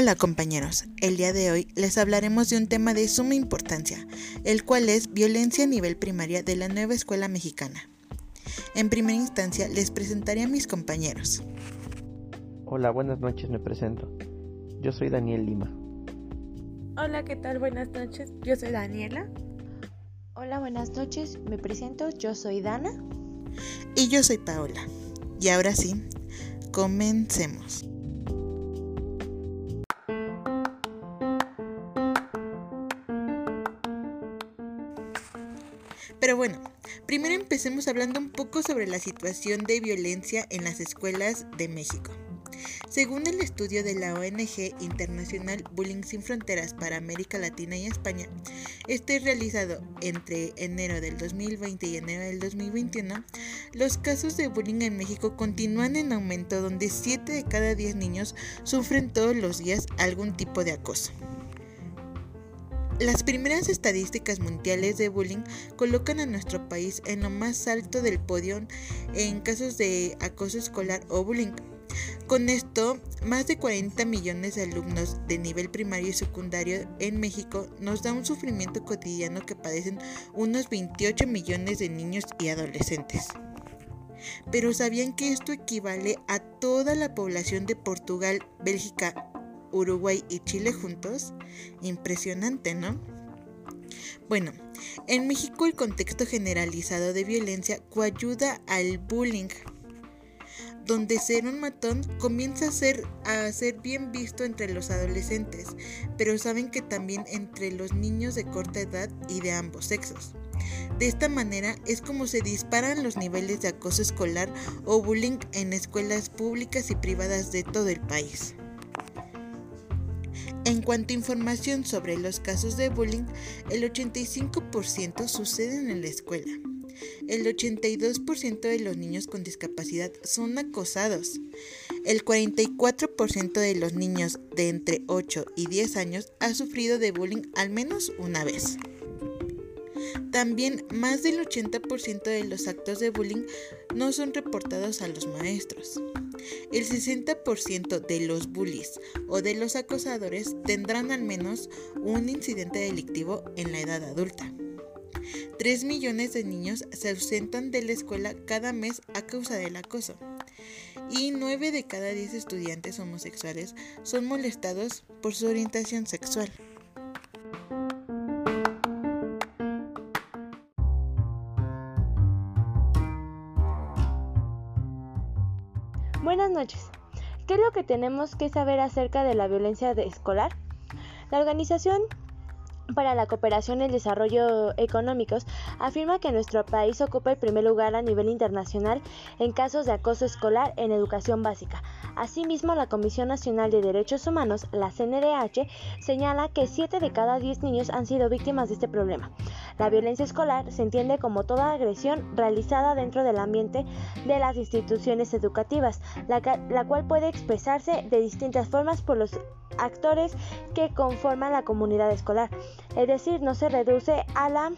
Hola compañeros, el día de hoy les hablaremos de un tema de suma importancia, el cual es violencia a nivel primaria de la nueva escuela mexicana. En primera instancia les presentaré a mis compañeros. Hola, buenas noches, me presento. Yo soy Daniel Lima. Hola, ¿qué tal? Buenas noches, yo soy Daniela. Hola, buenas noches, me presento, yo soy Dana. Y yo soy Paola. Y ahora sí, comencemos. Empecemos hablando un poco sobre la situación de violencia en las escuelas de México. Según el estudio de la ONG Internacional Bullying Sin Fronteras para América Latina y España, este realizado entre enero del 2020 y enero del 2021, los casos de bullying en México continúan en aumento donde 7 de cada 10 niños sufren todos los días algún tipo de acoso. Las primeras estadísticas mundiales de bullying colocan a nuestro país en lo más alto del podio en casos de acoso escolar o bullying. Con esto, más de 40 millones de alumnos de nivel primario y secundario en México nos da un sufrimiento cotidiano que padecen unos 28 millones de niños y adolescentes. Pero ¿sabían que esto equivale a toda la población de Portugal, Bélgica, Uruguay y Chile juntos. Impresionante, ¿no? Bueno, en México el contexto generalizado de violencia coayuda al bullying, donde ser un matón comienza a ser, a ser bien visto entre los adolescentes, pero saben que también entre los niños de corta edad y de ambos sexos. De esta manera es como se disparan los niveles de acoso escolar o bullying en escuelas públicas y privadas de todo el país. En cuanto a información sobre los casos de bullying, el 85% suceden en la escuela. El 82% de los niños con discapacidad son acosados. El 44% de los niños de entre 8 y 10 años ha sufrido de bullying al menos una vez. También más del 80% de los actos de bullying no son reportados a los maestros. El 60% de los bullies o de los acosadores tendrán al menos un incidente delictivo en la edad adulta. 3 millones de niños se ausentan de la escuela cada mes a causa del acoso. Y 9 de cada 10 estudiantes homosexuales son molestados por su orientación sexual. Noches. ¿Qué es lo que tenemos que saber acerca de la violencia escolar? La Organización para la Cooperación y el Desarrollo Económicos afirma que nuestro país ocupa el primer lugar a nivel internacional en casos de acoso escolar en educación básica. Asimismo, la Comisión Nacional de Derechos Humanos, la CNDH, señala que 7 de cada 10 niños han sido víctimas de este problema. La violencia escolar se entiende como toda agresión realizada dentro del ambiente de las instituciones educativas, la, la cual puede expresarse de distintas formas por los actores que conforman la comunidad escolar. Es decir, no se reduce a la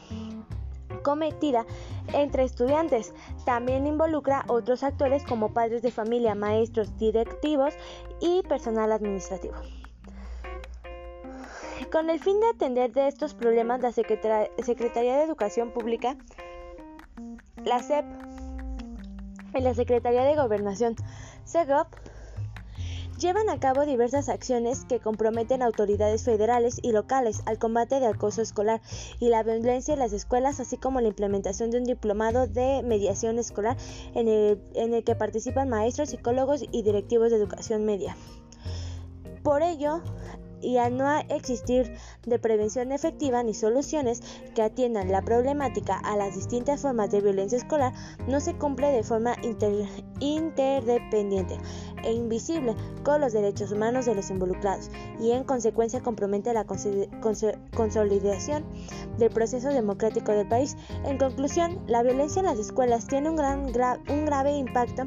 cometida entre estudiantes. También involucra otros actores como padres de familia, maestros, directivos y personal administrativo. Con el fin de atender de estos problemas, la Secretaría de Educación Pública, la SEP y la Secretaría de Gobernación, SEGOP, llevan a cabo diversas acciones que comprometen a autoridades federales y locales al combate de acoso escolar y la violencia en las escuelas, así como la implementación de un diplomado de mediación escolar en el, en el que participan maestros, psicólogos y directivos de educación media. Por ello, y al no existir de prevención efectiva ni soluciones que atiendan la problemática a las distintas formas de violencia escolar, no se cumple de forma interdependiente e invisible con los derechos humanos de los involucrados y en consecuencia compromete la consolidación del proceso democrático del país. En conclusión, la violencia en las escuelas tiene un, gran, un grave impacto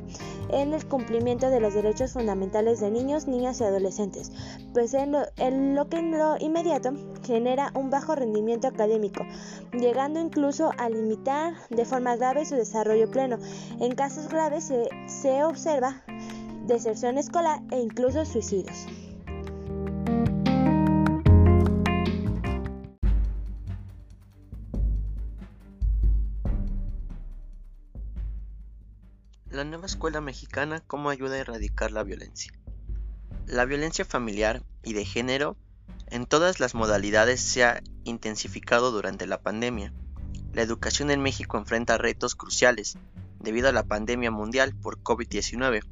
en el cumplimiento de los derechos fundamentales de niños, niñas y adolescentes, pues en lo, en lo que en lo inmediato genera un bajo rendimiento académico, llegando incluso a limitar de forma grave su desarrollo pleno. En casos graves se, se observa deserción escolar e incluso suicidios. La nueva escuela mexicana, ¿cómo ayuda a erradicar la violencia? La violencia familiar y de género en todas las modalidades se ha intensificado durante la pandemia. La educación en México enfrenta retos cruciales debido a la pandemia mundial por COVID-19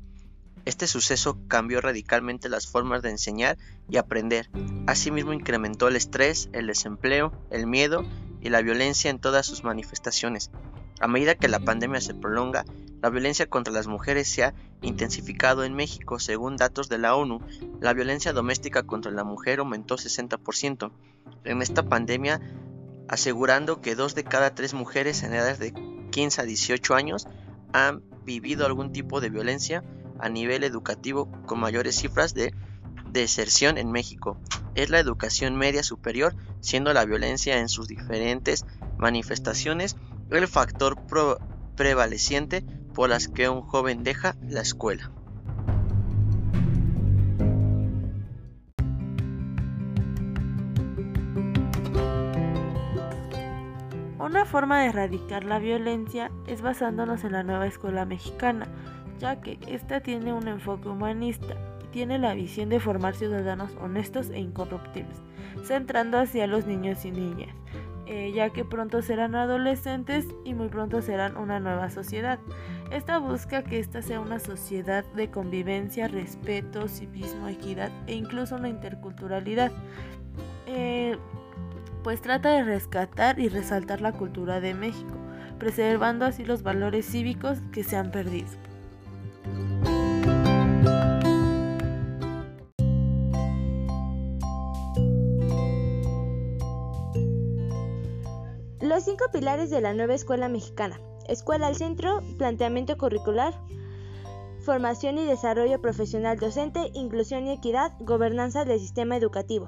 este suceso cambió radicalmente las formas de enseñar y aprender. Asimismo incrementó el estrés, el desempleo, el miedo y la violencia en todas sus manifestaciones. A medida que la pandemia se prolonga, la violencia contra las mujeres se ha intensificado en México. Según datos de la ONU, la violencia doméstica contra la mujer aumentó 60% en esta pandemia, asegurando que dos de cada tres mujeres en edades de 15 a 18 años han vivido algún tipo de violencia a nivel educativo con mayores cifras de deserción en México. Es la educación media superior, siendo la violencia en sus diferentes manifestaciones el factor prevaleciente por las que un joven deja la escuela. Una forma de erradicar la violencia es basándonos en la nueva escuela mexicana, ya que esta tiene un enfoque humanista y tiene la visión de formar ciudadanos honestos e incorruptibles, centrando hacia los niños y niñas, eh, ya que pronto serán adolescentes y muy pronto serán una nueva sociedad. Esta busca que esta sea una sociedad de convivencia, respeto, civismo, equidad e incluso una interculturalidad. Eh, pues trata de rescatar y resaltar la cultura de México, preservando así los valores cívicos que se han perdido. Cinco pilares de la nueva escuela mexicana. Escuela al centro, planteamiento curricular, formación y desarrollo profesional docente, inclusión y equidad, gobernanza del sistema educativo.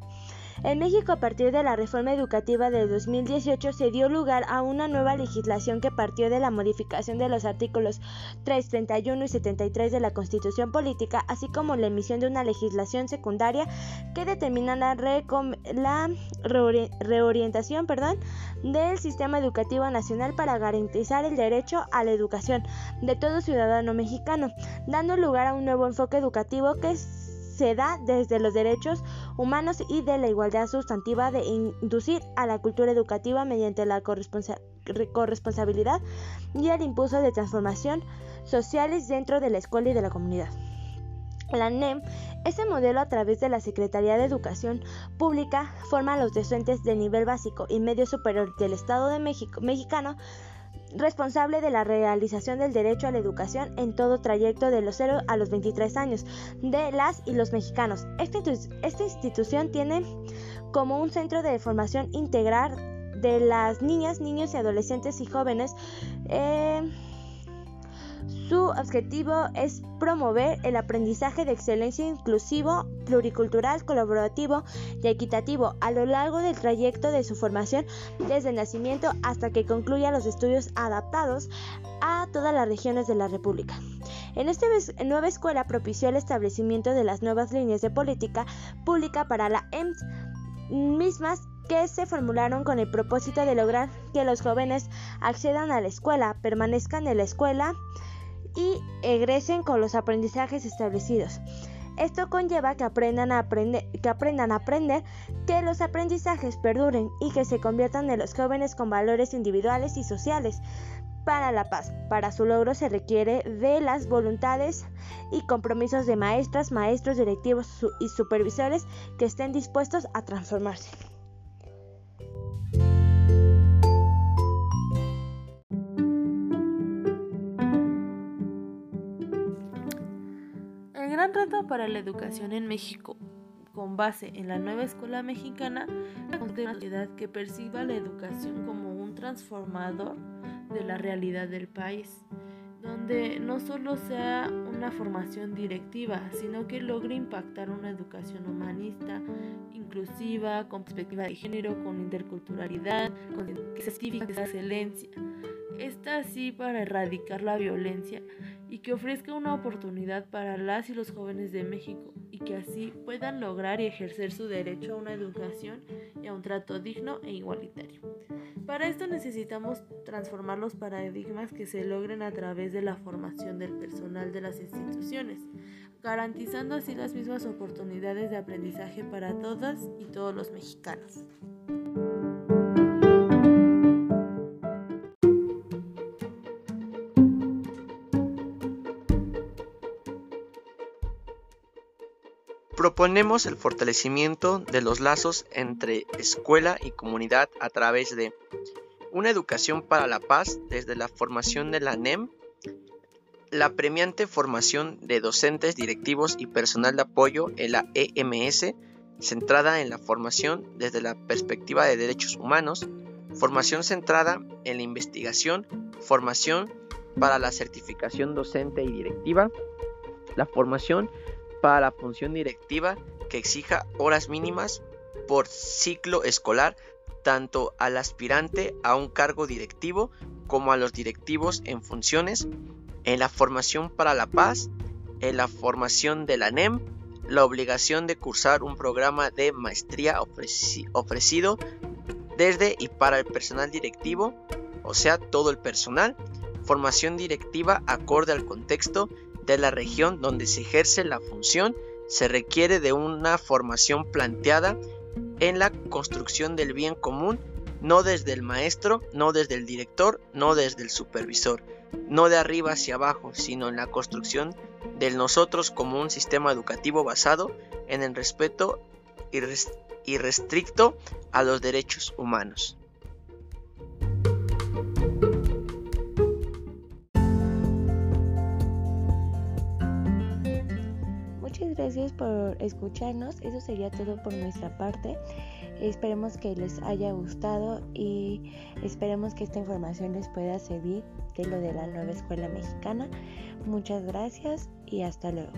En México, a partir de la reforma educativa de 2018, se dio lugar a una nueva legislación que partió de la modificación de los artículos 3, 31 y 73 de la Constitución Política, así como la emisión de una legislación secundaria que determina la, la reorientación perdón, del sistema educativo nacional para garantizar el derecho a la educación de todo ciudadano mexicano, dando lugar a un nuevo enfoque educativo que se da desde los derechos humanos y de la igualdad sustantiva de inducir a la cultura educativa mediante la corresponsabilidad y el impulso de transformación sociales dentro de la escuela y de la comunidad. La NEM, este modelo a través de la Secretaría de Educación Pública, forma a los docentes de nivel básico y medio superior del Estado de México mexicano responsable de la realización del derecho a la educación en todo trayecto de los 0 a los 23 años de las y los mexicanos. Esta, esta institución tiene como un centro de formación integral de las niñas, niños y adolescentes y jóvenes. Eh, su objetivo es promover el aprendizaje de excelencia inclusivo, pluricultural, colaborativo y equitativo a lo largo del trayecto de su formación desde el nacimiento hasta que concluya los estudios adaptados a todas las regiones de la República. En esta nueva escuela propició el establecimiento de las nuevas líneas de política pública para la EMS, mismas que se formularon con el propósito de lograr que los jóvenes accedan a la escuela, permanezcan en la escuela, y egresen con los aprendizajes establecidos. Esto conlleva que aprendan a aprender, que aprendan a aprender, que los aprendizajes perduren y que se conviertan en los jóvenes con valores individuales y sociales. Para la paz, para su logro se requiere de las voluntades y compromisos de maestras, maestros, directivos y supervisores que estén dispuestos a transformarse. Gran reto para la educación en México, con base en la nueva escuela mexicana, es una sociedad que perciba la educación como un transformador de la realidad del país, donde no solo sea una formación directiva, sino que logre impactar una educación humanista, inclusiva, con perspectiva de género, con interculturalidad, con de excelencia. Esta así para erradicar la violencia y que ofrezca una oportunidad para las y los jóvenes de México y que así puedan lograr y ejercer su derecho a una educación y a un trato digno e igualitario. Para esto necesitamos transformar los paradigmas que se logren a través de la formación del personal de las instituciones, garantizando así las mismas oportunidades de aprendizaje para todas y todos los mexicanos. Proponemos el fortalecimiento de los lazos entre escuela y comunidad a través de una educación para la paz desde la formación de la NEM, la premiante formación de docentes, directivos y personal de apoyo en la EMS, centrada en la formación desde la perspectiva de derechos humanos, formación centrada en la investigación, formación para la certificación docente y directiva, la formación para la función directiva que exija horas mínimas por ciclo escolar tanto al aspirante a un cargo directivo como a los directivos en funciones, en la formación para la paz, en la formación de la NEM, la obligación de cursar un programa de maestría ofrecido desde y para el personal directivo, o sea, todo el personal, formación directiva acorde al contexto de la región donde se ejerce la función, se requiere de una formación planteada en la construcción del bien común, no desde el maestro, no desde el director, no desde el supervisor, no de arriba hacia abajo, sino en la construcción del nosotros como un sistema educativo basado en el respeto irrestricto a los derechos humanos. Gracias por escucharnos. Eso sería todo por nuestra parte. Esperemos que les haya gustado y esperemos que esta información les pueda servir de lo de la nueva escuela mexicana. Muchas gracias y hasta luego.